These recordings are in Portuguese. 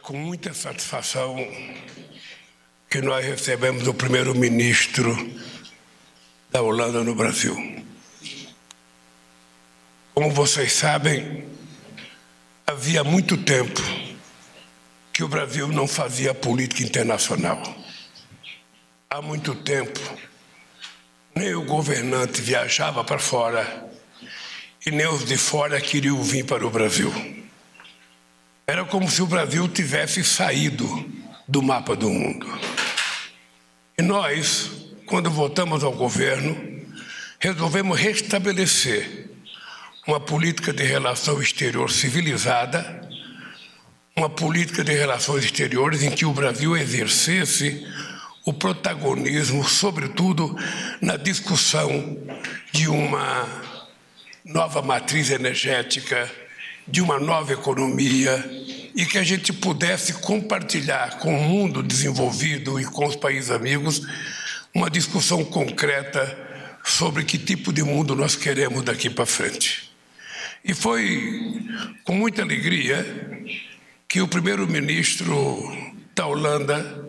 Com muita satisfação que nós recebemos o primeiro-ministro da Holanda no Brasil. Como vocês sabem, havia muito tempo que o Brasil não fazia política internacional. Há muito tempo, nem o governante viajava para fora e nem os de fora queriam vir para o Brasil. Era como se o Brasil tivesse saído do mapa do mundo. E nós, quando voltamos ao governo, resolvemos restabelecer uma política de relação exterior civilizada, uma política de relações exteriores em que o Brasil exercesse o protagonismo, sobretudo na discussão de uma nova matriz energética, de uma nova economia e que a gente pudesse compartilhar com o mundo desenvolvido e com os países amigos uma discussão concreta sobre que tipo de mundo nós queremos daqui para frente. E foi com muita alegria que o primeiro-ministro da Holanda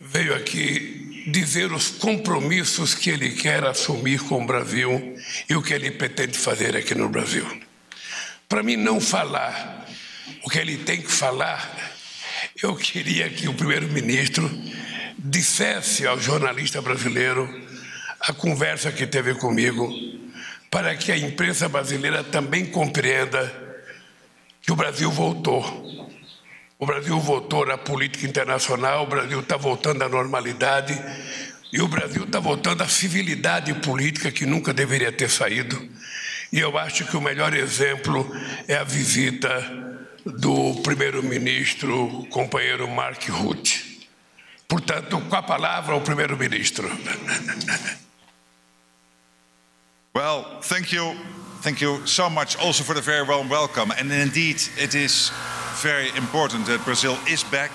veio aqui dizer os compromissos que ele quer assumir com o Brasil e o que ele pretende fazer aqui no Brasil. Para mim não falar o que ele tem que falar, eu queria que o primeiro-ministro dissesse ao jornalista brasileiro a conversa que teve comigo, para que a imprensa brasileira também compreenda que o Brasil voltou. O Brasil voltou na política internacional, o Brasil está voltando à normalidade e o Brasil está voltando à civilidade política que nunca deveria ter saído. E eu acho que o melhor exemplo é a visita do primeiro-ministro, companheiro Mark Rutte. Portanto, com a palavra, o primeiro-ministro. Well, thank you. Thank you so much also for the very warm welcome. And indeed, it is very important that Brazil is back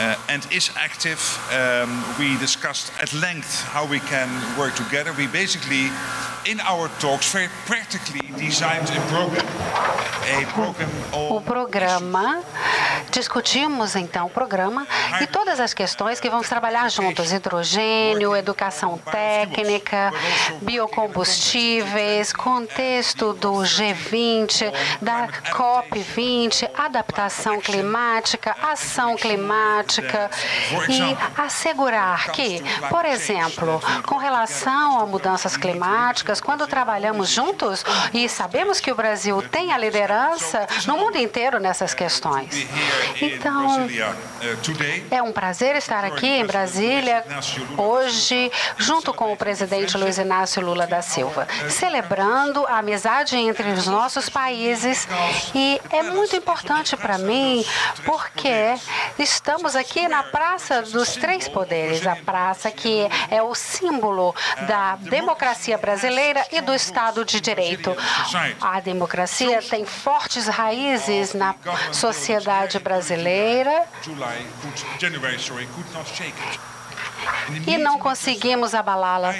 uh, and is active. Um, we discussed at length how we can work together. We basically, in our talks, very practically o programa, discutimos então o programa e todas as questões que vamos trabalhar juntos: hidrogênio, educação técnica, biocombustíveis, contexto do G20, da COP20, adaptação climática, ação climática e assegurar que, por exemplo, com relação a mudanças climáticas, quando trabalhamos juntos e sabemos que o Brasil tem a liderança no mundo inteiro nessas questões. Então, é um prazer estar aqui em Brasília hoje, junto com o presidente Luiz Inácio Lula da Silva, celebrando a amizade entre os nossos países. E é muito importante para mim, porque estamos aqui na Praça dos Três Poderes, a praça que é o símbolo da democracia brasileira e do Estado de Direito. A democracia tem fortes raízes na sociedade brasileira. E não conseguimos abalá-la.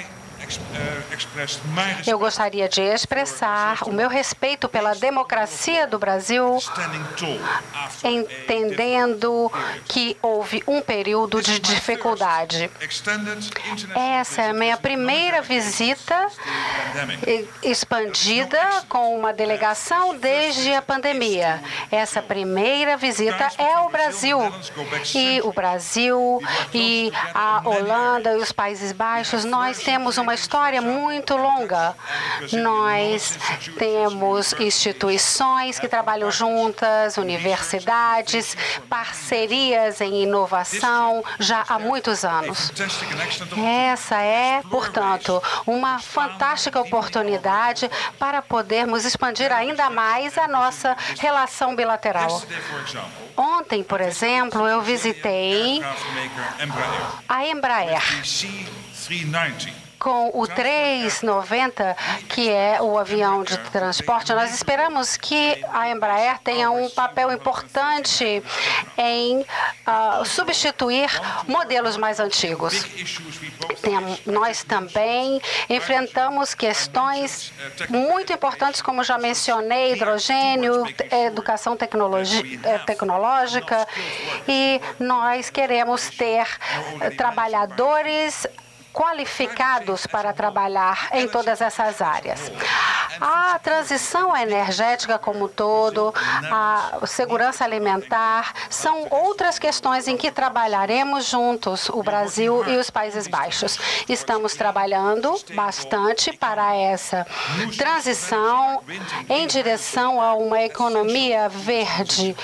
Eu gostaria de expressar o meu respeito pela democracia do Brasil, entendendo que houve um período de dificuldade. Essa é a minha primeira visita expandida com uma delegação desde a pandemia. Essa primeira visita é ao Brasil. E o Brasil e a Holanda e os Países Baixos, nós temos uma história muito longa. Nós temos instituições que trabalham juntas, universidades, parcerias em inovação já há muitos anos. Essa é, portanto, uma fantástica oportunidade para podermos expandir ainda mais a nossa relação bilateral. Ontem, por exemplo, eu visitei a Embraer. Com o 390, que é o avião de transporte, nós esperamos que a Embraer tenha um papel importante em uh, substituir modelos mais antigos. Tem, nós também enfrentamos questões muito importantes, como já mencionei, hidrogênio, educação eh, tecnológica, e nós queremos ter trabalhadores qualificados para trabalhar em todas essas áreas. A transição energética como um todo, a segurança alimentar, são outras questões em que trabalharemos juntos, o Brasil e os Países Baixos. Estamos trabalhando bastante para essa transição em direção a uma economia verde.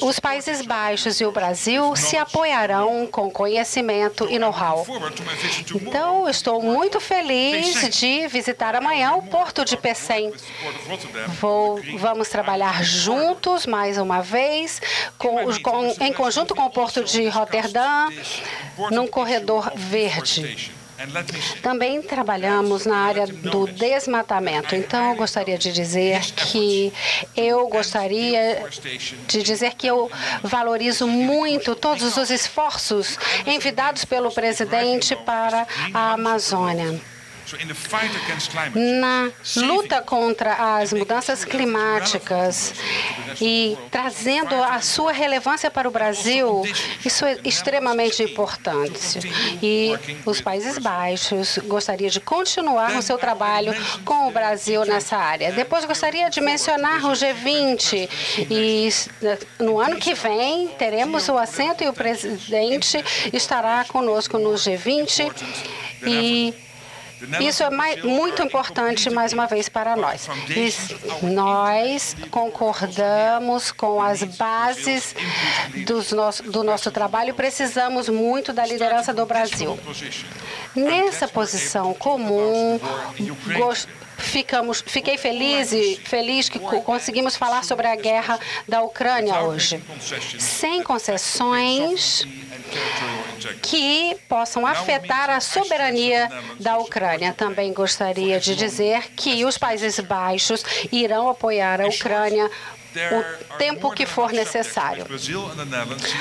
Os Países Baixos e o Brasil se apoiarão com conhecimento e know-how. Então, estou muito feliz de visitar amanhã o Porto de Pecém. Vou, vamos trabalhar juntos mais uma vez, com, com, em conjunto com o Porto de Roterdã, num corredor verde. Também trabalhamos na área do desmatamento. Então, eu gostaria de dizer que eu gostaria de dizer que eu valorizo muito todos os esforços envidados pelo presidente para a Amazônia. Na luta contra as mudanças climáticas e trazendo a sua relevância para o Brasil, isso é extremamente importante. E os Países Baixos gostaria de continuar o seu trabalho com o Brasil nessa área. Depois gostaria de mencionar o G20 e no ano que vem teremos o assento e o presidente estará conosco no G20 e isso é mais, muito importante, mais uma vez, para nós. E nós concordamos com as bases nosso, do nosso trabalho e precisamos muito da liderança do Brasil. Nessa posição comum, ficamos, fiquei feliz e feliz que conseguimos falar sobre a guerra da Ucrânia hoje. Sem concessões que possam afetar a soberania da Ucrânia. Também gostaria de dizer que os Países Baixos irão apoiar a Ucrânia o tempo que for necessário.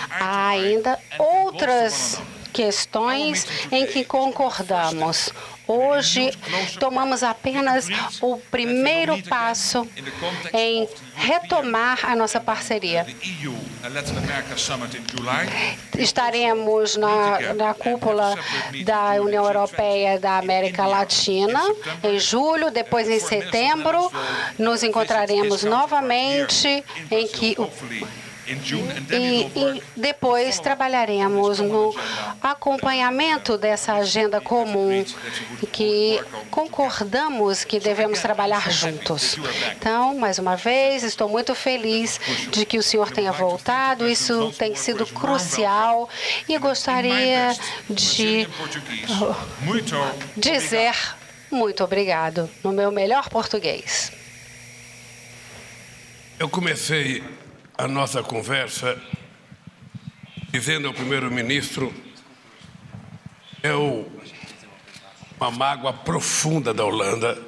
Há ainda outras questões em que concordamos. Hoje, tomamos apenas o primeiro passo em retomar a nossa parceria. Estaremos na, na cúpula da União Europeia da América Latina em julho, depois em setembro nos encontraremos novamente em que e, e, depois trabalharemos no acompanhamento dessa agenda comum que concordamos que devemos trabalhar juntos. Então, mais uma vez, estou muito feliz de que o senhor tenha voltado. Isso tem sido crucial e gostaria de dizer muito obrigado no meu melhor português. Eu comecei a nossa conversa dizendo ao primeiro-ministro é o, uma mágoa profunda da Holanda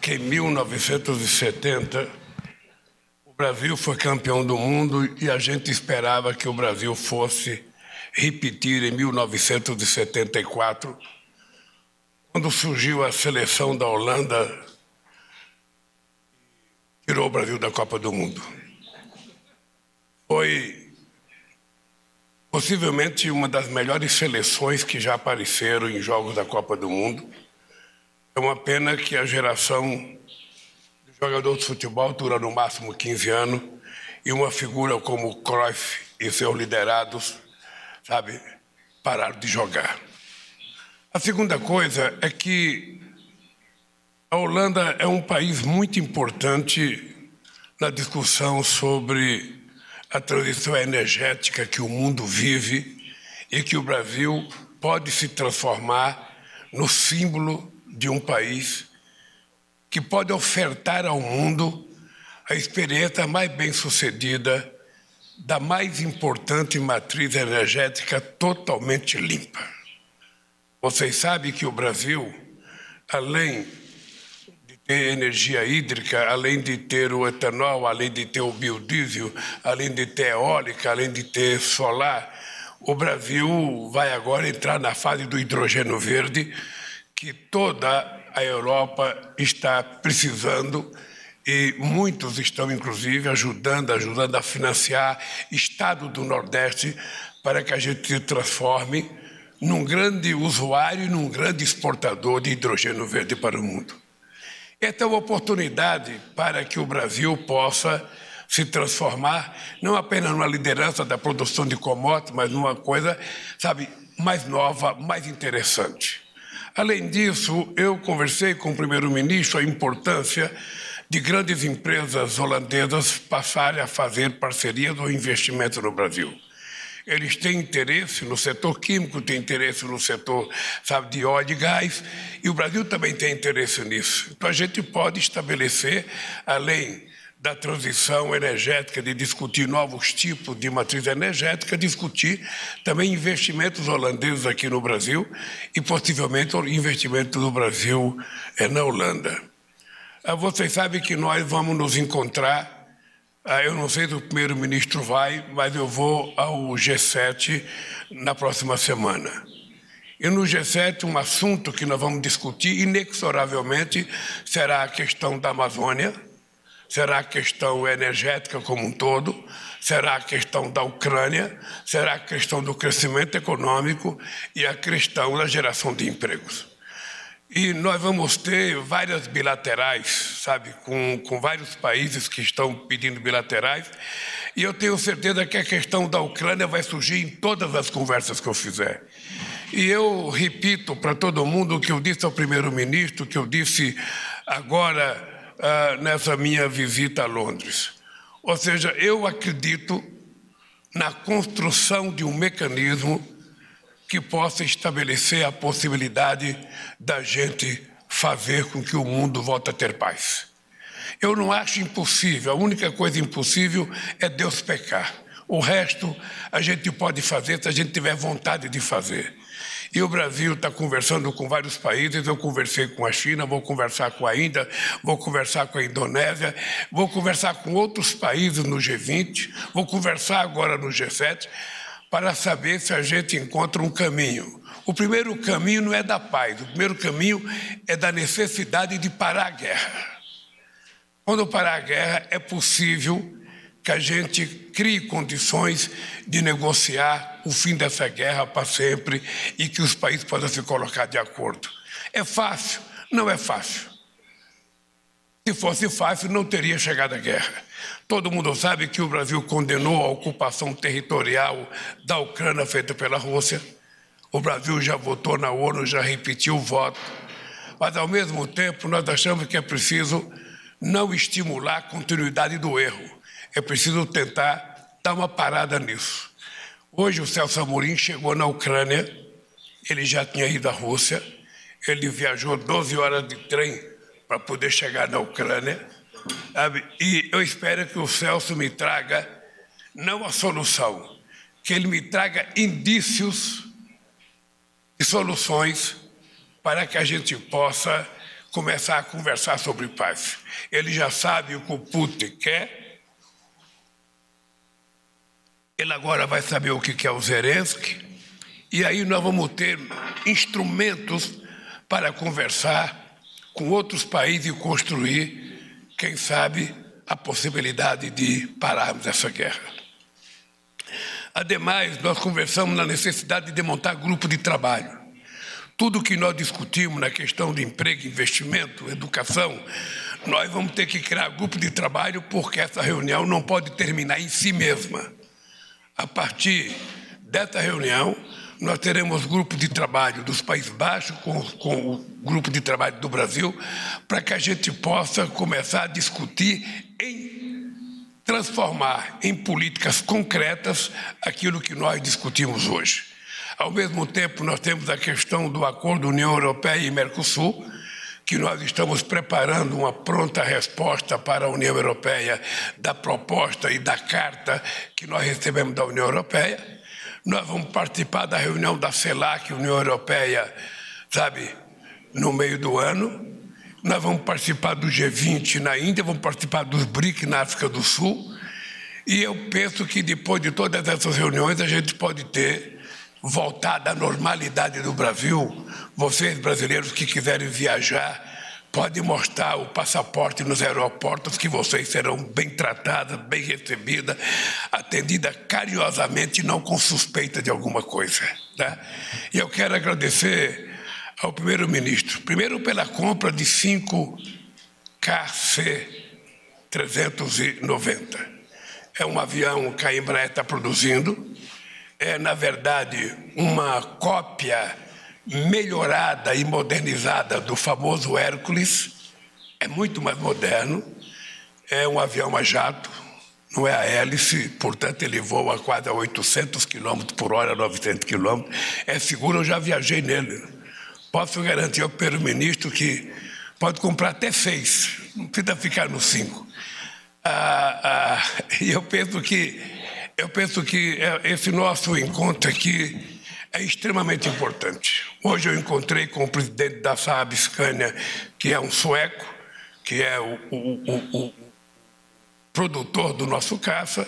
que em 1970 o Brasil foi campeão do mundo e a gente esperava que o Brasil fosse repetir em 1974, quando surgiu a seleção da Holanda, tirou o Brasil da Copa do Mundo foi possivelmente uma das melhores seleções que já apareceram em jogos da Copa do Mundo. É uma pena que a geração de jogadores de futebol dura no máximo 15 anos e uma figura como Cruyff e seus liderados, sabe, pararam de jogar. A segunda coisa é que a Holanda é um país muito importante na discussão sobre a transição energética que o mundo vive e que o Brasil pode se transformar no símbolo de um país que pode ofertar ao mundo a experiência mais bem-sucedida da mais importante matriz energética totalmente limpa. Vocês sabem que o Brasil, além energia hídrica, além de ter o etanol, além de ter o biodiesel, além de ter eólica, além de ter solar, o Brasil vai agora entrar na fase do hidrogênio verde, que toda a Europa está precisando e muitos estão, inclusive, ajudando, ajudando a financiar Estado do Nordeste para que a gente se transforme num grande usuário e num grande exportador de hidrogênio verde para o mundo. Esta é uma oportunidade para que o Brasil possa se transformar não apenas numa liderança da produção de commodities, mas numa coisa, sabe, mais nova, mais interessante. Além disso, eu conversei com o primeiro-ministro a importância de grandes empresas holandesas passarem a fazer parcerias ou investimento no Brasil. Eles têm interesse no setor químico, têm interesse no setor sabe, de óleo e gás, e o Brasil também tem interesse nisso. Então a gente pode estabelecer, além da transição energética, de discutir novos tipos de matriz energética, discutir também investimentos holandeses aqui no Brasil e possivelmente investimentos do Brasil é, na Holanda. Ah, vocês sabem que nós vamos nos encontrar. Ah, eu não sei se o primeiro-ministro vai, mas eu vou ao G7 na próxima semana. E no G7, um assunto que nós vamos discutir inexoravelmente será a questão da Amazônia, será a questão energética como um todo, será a questão da Ucrânia, será a questão do crescimento econômico e a questão da geração de empregos. E nós vamos ter várias bilaterais, sabe, com, com vários países que estão pedindo bilaterais. E eu tenho certeza que a questão da Ucrânia vai surgir em todas as conversas que eu fizer. E eu repito para todo mundo o que eu disse ao primeiro-ministro, que eu disse agora uh, nessa minha visita a Londres. Ou seja, eu acredito na construção de um mecanismo que possa estabelecer a possibilidade da gente fazer com que o mundo volte a ter paz. Eu não acho impossível, a única coisa impossível é Deus pecar. O resto a gente pode fazer se a gente tiver vontade de fazer. E o Brasil está conversando com vários países. Eu conversei com a China, vou conversar com a Índia, vou conversar com a Indonésia, vou conversar com outros países no G20, vou conversar agora no G7 para saber se a gente encontra um caminho. O primeiro caminho não é da paz, o primeiro caminho é da necessidade de parar a guerra. Quando parar a guerra, é possível que a gente crie condições de negociar o fim dessa guerra para sempre e que os países possam se colocar de acordo. É fácil? Não é fácil. Se fosse fácil, não teria chegado a guerra. Todo mundo sabe que o Brasil condenou a ocupação territorial da Ucrânia feita pela Rússia. O Brasil já votou na ONU, já repetiu o voto. Mas, ao mesmo tempo, nós achamos que é preciso não estimular a continuidade do erro. É preciso tentar dar uma parada nisso. Hoje, o Celso Amorim chegou na Ucrânia, ele já tinha ido à Rússia, ele viajou 12 horas de trem para poder chegar na Ucrânia Sabe? E eu espero que o Celso me traga, não a solução, que ele me traga indícios e soluções para que a gente possa começar a conversar sobre paz. Ele já sabe o que o Putin quer, ele agora vai saber o que quer o Zelensky, e aí nós vamos ter instrumentos para conversar com outros países e construir quem sabe, a possibilidade de pararmos essa guerra. Ademais, nós conversamos na necessidade de montar grupo de trabalho. Tudo que nós discutimos na questão de emprego, investimento, educação, nós vamos ter que criar grupo de trabalho porque essa reunião não pode terminar em si mesma. A partir dessa reunião, nós teremos grupo de trabalho dos Países Baixos com, com o grupo de trabalho do Brasil, para que a gente possa começar a discutir em transformar em políticas concretas aquilo que nós discutimos hoje. Ao mesmo tempo, nós temos a questão do acordo União Europeia e Mercosul, que nós estamos preparando uma pronta resposta para a União Europeia da proposta e da carta que nós recebemos da União Europeia. Nós vamos participar da reunião da CELAC, União Europeia, sabe, no meio do ano. Nós vamos participar do G20 na Índia, vamos participar dos BRIC na África do Sul. E eu penso que depois de todas essas reuniões a gente pode ter voltada à normalidade do Brasil. Vocês brasileiros que quiserem viajar, podem mostrar o passaporte nos aeroportos que vocês serão bem tratadas, bem recebidas, atendidas carinhosamente, não com suspeita de alguma coisa. Tá? E eu quero agradecer ao primeiro-ministro, primeiro pela compra de cinco KC 390 é um avião que a Embraer está produzindo. É, na verdade, uma cópia melhorada e modernizada do famoso Hércules. É muito mais moderno. É um avião a jato, não é a hélice, portanto ele voa quase a 800 km por hora, 900 km. É seguro, eu já viajei nele. Posso garantir ao primeiro-ministro que pode comprar até seis, não precisa ficar no cinco. Ah, ah, e eu penso que eu penso que é, esse nosso encontro aqui é extremamente importante. Hoje eu encontrei com o presidente da Saab Scania, que é um sueco, que é o, o, o, o produtor do nosso caça.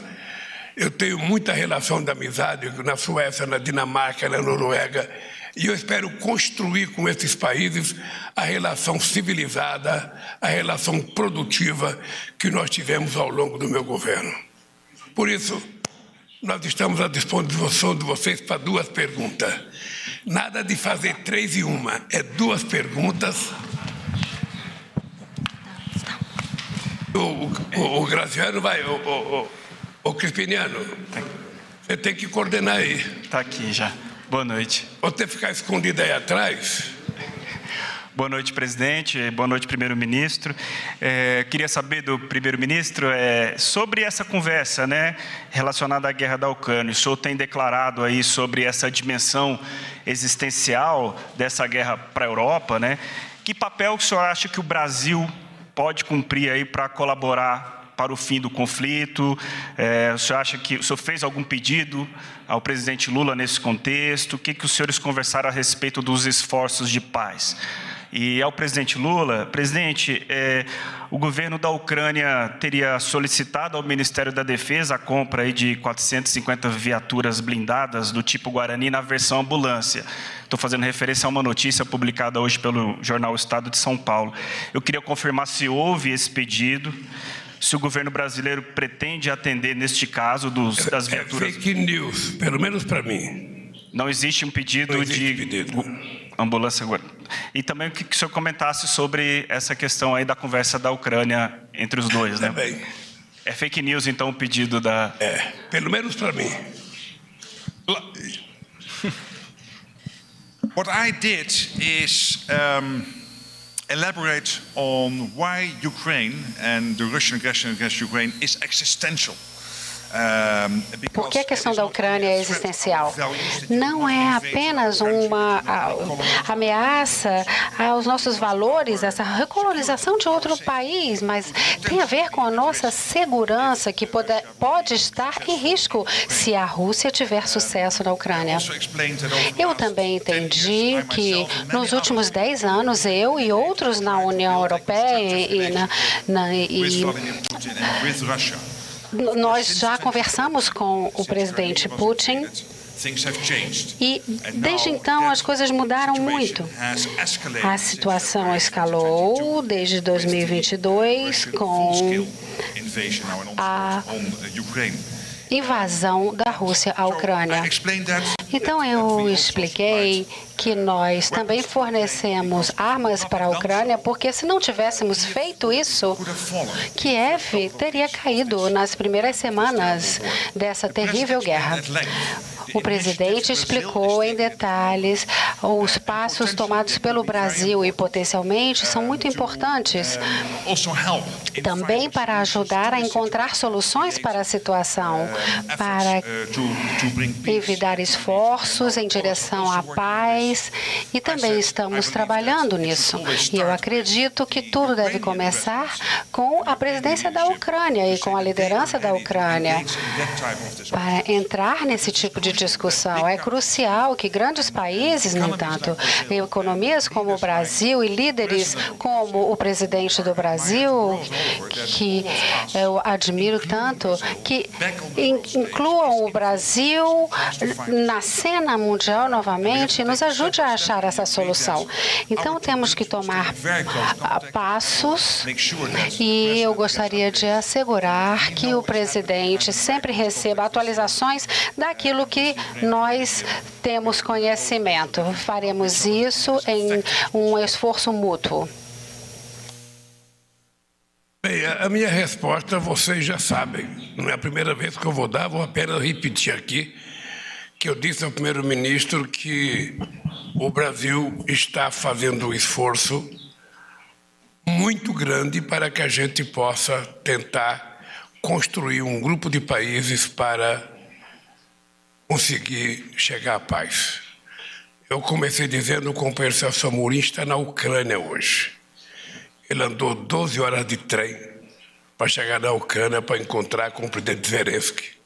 Eu tenho muita relação de amizade na Suécia, na Dinamarca, na Noruega e eu espero construir com esses países a relação civilizada, a relação produtiva que nós tivemos ao longo do meu governo. Por isso, nós estamos à disposição de vocês para duas perguntas. Nada de fazer três e uma, é duas perguntas. O, o, o Graziano vai, o, o, o Crispiniano, você tem que coordenar aí. Está aqui já. Boa noite. Você ficar escondido aí atrás? Boa noite, presidente. Boa noite, primeiro-ministro. É, queria saber do primeiro-ministro é, sobre essa conversa, né, relacionada à guerra da Ucrânia. O senhor tem declarado aí sobre essa dimensão existencial dessa guerra para a Europa, né? Que papel o senhor acha que o Brasil pode cumprir aí para colaborar para o fim do conflito? É, o senhor acha que o senhor fez algum pedido ao presidente Lula nesse contexto? O que, que os senhores conversaram a respeito dos esforços de paz? E ao presidente Lula, presidente, é, o governo da Ucrânia teria solicitado ao Ministério da Defesa a compra aí de 450 viaturas blindadas do tipo Guarani na versão ambulância. Estou fazendo referência a uma notícia publicada hoje pelo jornal Estado de São Paulo. Eu queria confirmar se houve esse pedido, se o governo brasileiro pretende atender neste caso dos, das é, é viaturas. É fake news, pelo menos para mim. Não existe um pedido existe de pedido. Ambulância agora. E também que, que o senhor comentasse sobre essa questão aí da conversa da Ucrânia entre os dois, né? Também. É fake news, então, o pedido da. É, pelo menos para mim. What I did is. Um, elaborate on why Ukraine and the Russian aggression against Ukraine is existential. Por que a questão da Ucrânia é existencial? Não é apenas uma ameaça aos nossos valores, essa recolonização de outro país, mas tem a ver com a nossa segurança que pode, pode estar em risco se a Rússia tiver sucesso na Ucrânia. Eu também entendi que nos últimos dez anos eu e outros na União Europeia e, na, na e nós já conversamos com o presidente Putin e desde então as coisas mudaram muito. A situação escalou desde 2022 com a invasão da Rússia à Ucrânia. Então eu expliquei que nós também fornecemos armas para a Ucrânia, porque se não tivéssemos feito isso, Kiev teria caído nas primeiras semanas dessa terrível guerra. O presidente explicou em detalhes os passos tomados pelo Brasil e potencialmente são muito importantes também para ajudar a encontrar soluções para a situação, para evitar esforços em direção à paz e também estamos trabalhando nisso. E eu acredito que tudo deve começar com a presidência da Ucrânia e com a liderança da Ucrânia. Para entrar nesse tipo de discussão. É crucial que grandes países, no entanto, economias como o Brasil e líderes como o presidente do Brasil, que eu admiro tanto, que incluam o Brasil na cena mundial novamente e nos ajude a achar essa solução. Então, temos que tomar passos e eu gostaria de assegurar que o presidente sempre receba atualizações daquilo que nós temos conhecimento. Faremos isso em um esforço mútuo. Bem, a minha resposta vocês já sabem. Não é a primeira vez que eu vou dar, vou apenas repetir aqui que eu disse ao primeiro-ministro que o Brasil está fazendo um esforço muito grande para que a gente possa tentar construir um grupo de países para conseguir chegar à paz. Eu comecei dizendo que o companheiro Celso Amorim está na Ucrânia hoje. Ele andou 12 horas de trem para chegar na Ucrânia para encontrar com o presidente Zelensky.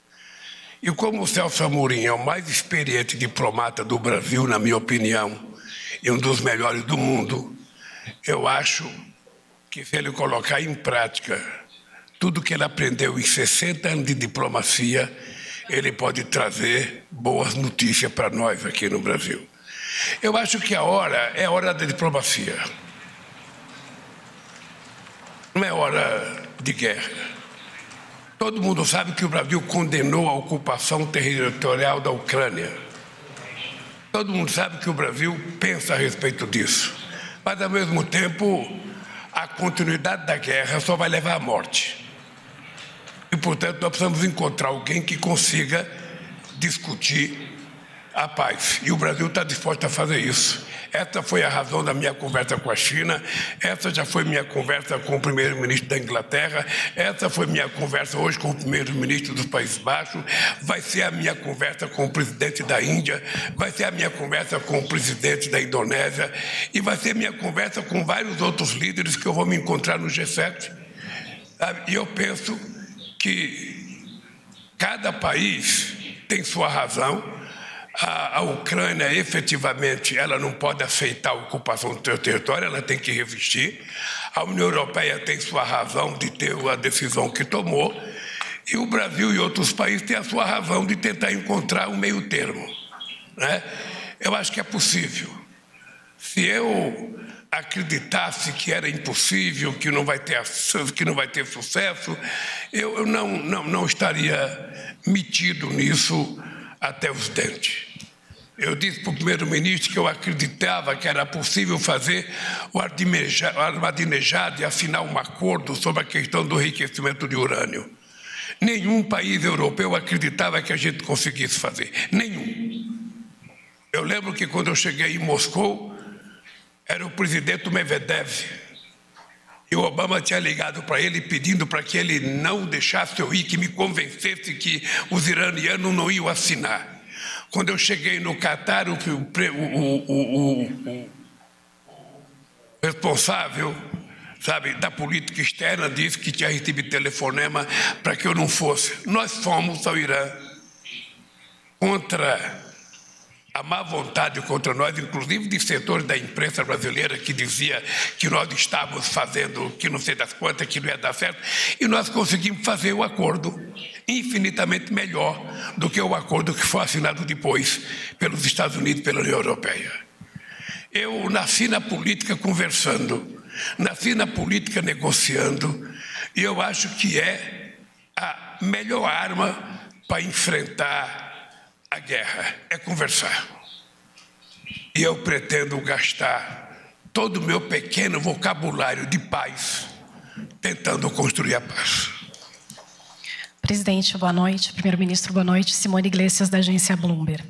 E como o Celso Amorim é o mais experiente diplomata do Brasil, na minha opinião, e um dos melhores do mundo, eu acho que se ele colocar em prática tudo que ele aprendeu em 60 anos de diplomacia, ele pode trazer boas notícias para nós aqui no Brasil. Eu acho que a hora é a hora da diplomacia. Não é hora de guerra. Todo mundo sabe que o Brasil condenou a ocupação territorial da Ucrânia. Todo mundo sabe que o Brasil pensa a respeito disso. Mas, ao mesmo tempo, a continuidade da guerra só vai levar à morte. E, portanto, nós precisamos encontrar alguém que consiga discutir a paz. E o Brasil está disposto a fazer isso. Essa foi a razão da minha conversa com a China, essa já foi minha conversa com o primeiro-ministro da Inglaterra, essa foi minha conversa hoje com o primeiro-ministro dos Países Baixos, vai ser a minha conversa com o presidente da Índia, vai ser a minha conversa com o presidente da Indonésia e vai ser a minha conversa com vários outros líderes que eu vou me encontrar no G7. E eu penso que cada país tem sua razão, a, a, Ucrânia efetivamente ela não pode aceitar a ocupação do seu território, ela tem que resistir. A União Europeia tem sua razão de ter a decisão que tomou e o Brasil e outros países têm a sua razão de tentar encontrar um meio termo. Né? Eu acho que é possível. Se eu acreditasse que era impossível, que não vai ter, que não vai ter sucesso, eu, eu não, não, não estaria metido nisso até os dentes. Eu disse para o primeiro-ministro que eu acreditava que era possível fazer o Ahmadinejad e assinar um acordo sobre a questão do enriquecimento de urânio. Nenhum país europeu acreditava que a gente conseguisse fazer. Nenhum. Eu lembro que quando eu cheguei em Moscou, era o presidente Medvedev. E o Obama tinha ligado para ele pedindo para que ele não deixasse eu ir, que me convencesse que os iranianos não iam assinar. Quando eu cheguei no Catar, o, o, o, responsável sabe, da política externa disse que tinha recebido telefonema para que eu não fosse. Nós fomos ao Irã contra a má vontade contra nós, inclusive de setores da imprensa brasileira que dizia que nós estávamos fazendo que não sei das quantas, que não ia dar certo, e nós conseguimos fazer o acordo infinitamente melhor do que o acordo que foi assinado depois pelos Estados Unidos e pela União Europeia. Eu nasci na política conversando, nasci na política negociando, e eu acho que é a melhor arma para enfrentar a guerra é conversar. E eu pretendo gastar todo o meu pequeno vocabulário de paz tentando construir a paz. Presidente, boa noite. Primeiro-ministro, boa noite. Simone Iglesias, da agência Bloomberg.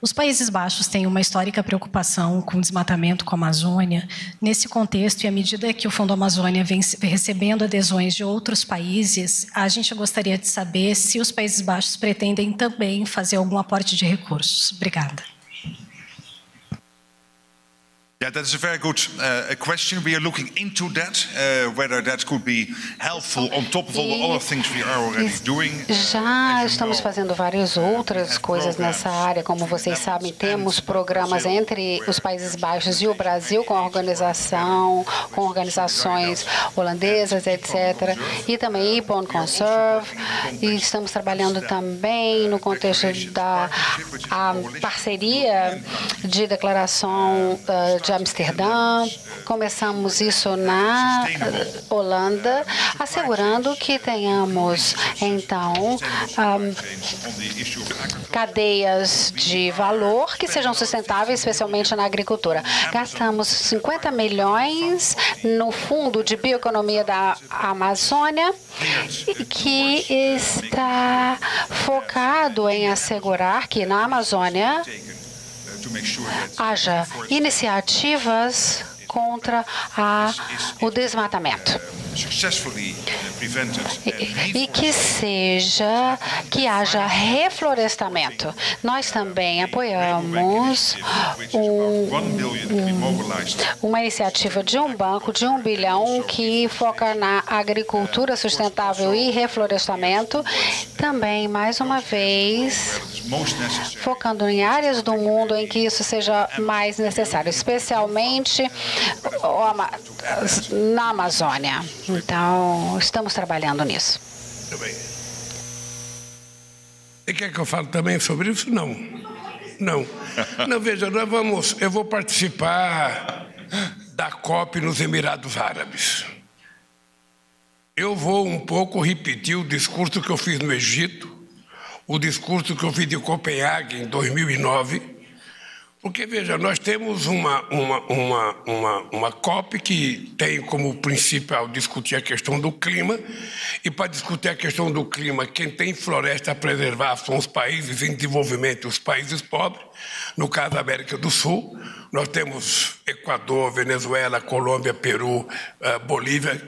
Os Países Baixos têm uma histórica preocupação com o desmatamento com a Amazônia. Nesse contexto, e à medida que o Fundo Amazônia vem recebendo adesões de outros países, a gente gostaria de saber se os Países Baixos pretendem também fazer algum aporte de recursos. Obrigada. Yeah, that is a very good uh, question. We are looking into that, uh, whether that could be helpful on top of all the other things we are already doing. Já estamos fazendo várias outras coisas nessa área. Como vocês sabem, temos programas entre os Países Baixos e o Brasil com organização, com organizações holandesas, etc. E também IPON Conserve. E estamos trabalhando também no contexto da parceria de declaração uh, de Amsterdã. Começamos isso na Holanda, assegurando que tenhamos, então, cadeias de valor que sejam sustentáveis, especialmente na agricultura. Gastamos 50 milhões no Fundo de Bioeconomia da Amazônia, que está focado em assegurar que na Amazônia haja iniciativas contra a, o desmatamento. E, que seja, que haja reflorestamento. Nós também apoiamos um, uma iniciativa de um banco de um bilhão que foca na agricultura sustentável e reflorestamento. Também, mais uma vez, focando em áreas do mundo em que isso seja mais necessário, especialmente na Amazônia. Então, estamos trabalhando nisso. E quer que eu fale também sobre isso? Não. Não. Não, veja, nós vamos. Eu vou participar da COP nos Emirados Árabes. Eu vou um pouco repetir o discurso que eu fiz no Egito, o discurso que eu fiz de Copenhague em 2009 porque, veja, nós temos uma, uma, uma, uma, uma COP que tem como principal discutir a questão do clima, e para discutir a questão do clima, quem tem floresta a preservar são os países em desenvolvimento, os países pobres, no caso da América do Sul. Nós temos Equador, Venezuela, Colômbia, Peru, uh, Bolívia,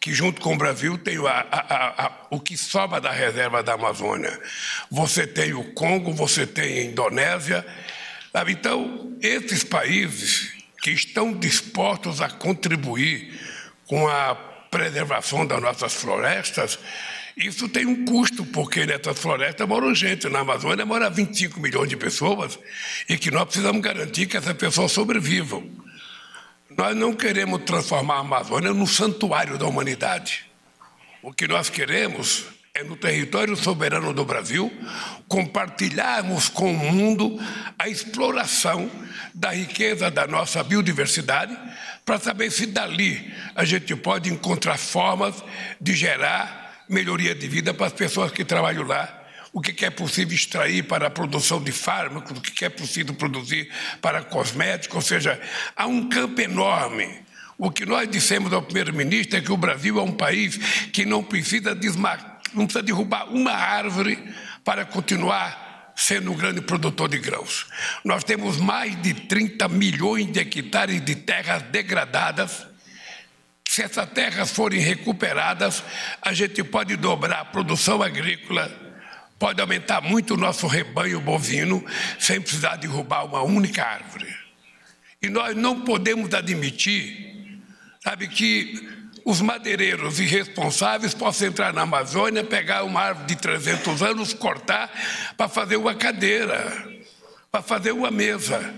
que junto com o Brasil tem a, a, a, o que sobra da reserva da Amazônia. Você tem o Congo, você tem a Indonésia, Sabe? Então, esses países que estão dispostos a contribuir com a preservação das nossas florestas, isso tem um custo, porque nessas florestas moram gente. Na Amazônia mora 25 milhões de pessoas e que nós precisamos garantir que essas pessoas sobrevivam. Nós não queremos transformar a Amazônia no santuário da humanidade. O que nós queremos é no território soberano do Brasil compartilharmos com o mundo a exploração da riqueza da nossa biodiversidade para saber se dali a gente pode encontrar formas de gerar melhoria de vida para as pessoas que trabalham lá, o que é possível extrair para a produção de fármacos, o que é possível produzir para cosméticos, ou seja, há um campo enorme. O que nós dissemos ao primeiro-ministro é que o Brasil é um país que não precisa desmarcar não precisa derrubar uma árvore para continuar sendo um grande produtor de grãos. Nós temos mais de 30 milhões de hectares de terras degradadas. Se essas terras forem recuperadas, a gente pode dobrar a produção agrícola, pode aumentar muito o nosso rebanho bovino, sem precisar derrubar uma única árvore. E nós não podemos admitir, sabe, que os madeireiros irresponsáveis possam entrar na Amazônia, pegar uma árvore de 300 anos, cortar para fazer uma cadeira, para fazer uma mesa.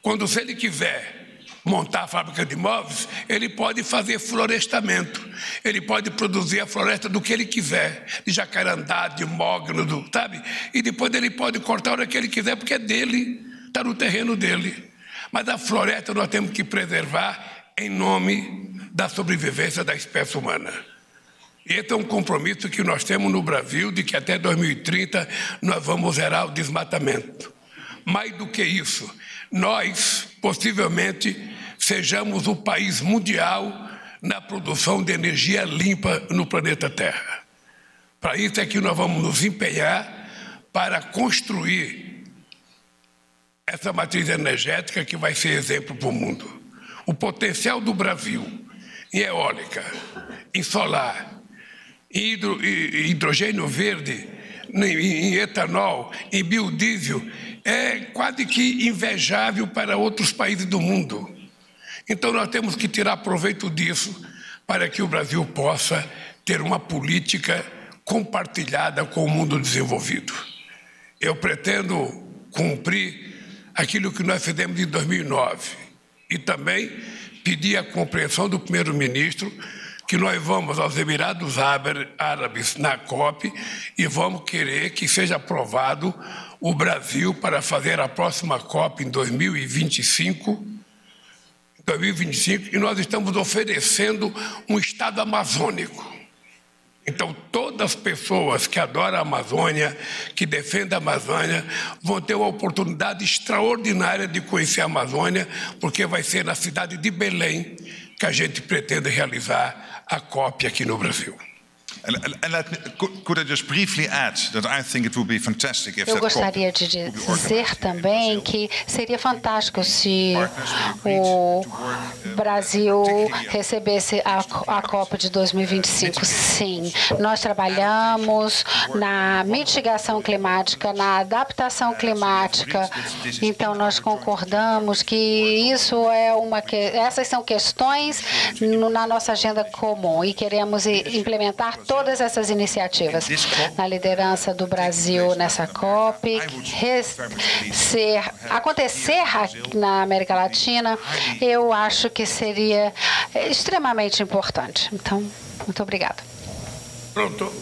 Quando, se ele quiser montar a fábrica de móveis, ele pode fazer florestamento. Ele pode produzir a floresta do que ele quiser, de jacarandá, de mogno, sabe? E depois ele pode cortar a hora que ele quiser, porque é dele, está no terreno dele. Mas a floresta nós temos que preservar em nome da sobrevivência da espécie humana. Esse é um compromisso que nós temos no Brasil de que até 2030 nós vamos zerar o desmatamento. Mais do que isso, nós possivelmente sejamos o país mundial na produção de energia limpa no planeta Terra. Para isso é que nós vamos nos empenhar para construir essa matriz energética que vai ser exemplo para o mundo. O potencial do Brasil em eólica, em solar, em, hidro, em hidrogênio verde, em etanol, em biodiesel, é quase que invejável para outros países do mundo. Então nós temos que tirar proveito disso para que o Brasil possa ter uma política compartilhada com o mundo desenvolvido. Eu pretendo cumprir aquilo que nós fizemos em 2009 e também pedir a compreensão do primeiro-ministro que nós vamos aos Emirados Árabes na COP e vamos querer que seja aprovado o Brasil para fazer a próxima COP em 2025 2025 e nós estamos oferecendo um Estado amazônico. Então, todas as pessoas que adoram a Amazônia, que defendem a Amazônia, vão ter uma oportunidade extraordinária de conhecer a Amazônia, porque vai ser na cidade de Belém que a gente pretende realizar a COP aqui no Brasil. Eu gostaria de dizer também que seria fantástico se o Brasil recebesse a, a Copa de 2025. Sim, nós trabalhamos na mitigação climática, na adaptação climática. Então nós concordamos que isso é uma que essas são questões na nossa agenda comum e queremos implementar todas essas iniciativas na liderança do Brasil nessa COP, ser, acontecer na América Latina, eu acho que seria extremamente importante. Então, muito obrigada. Pronto.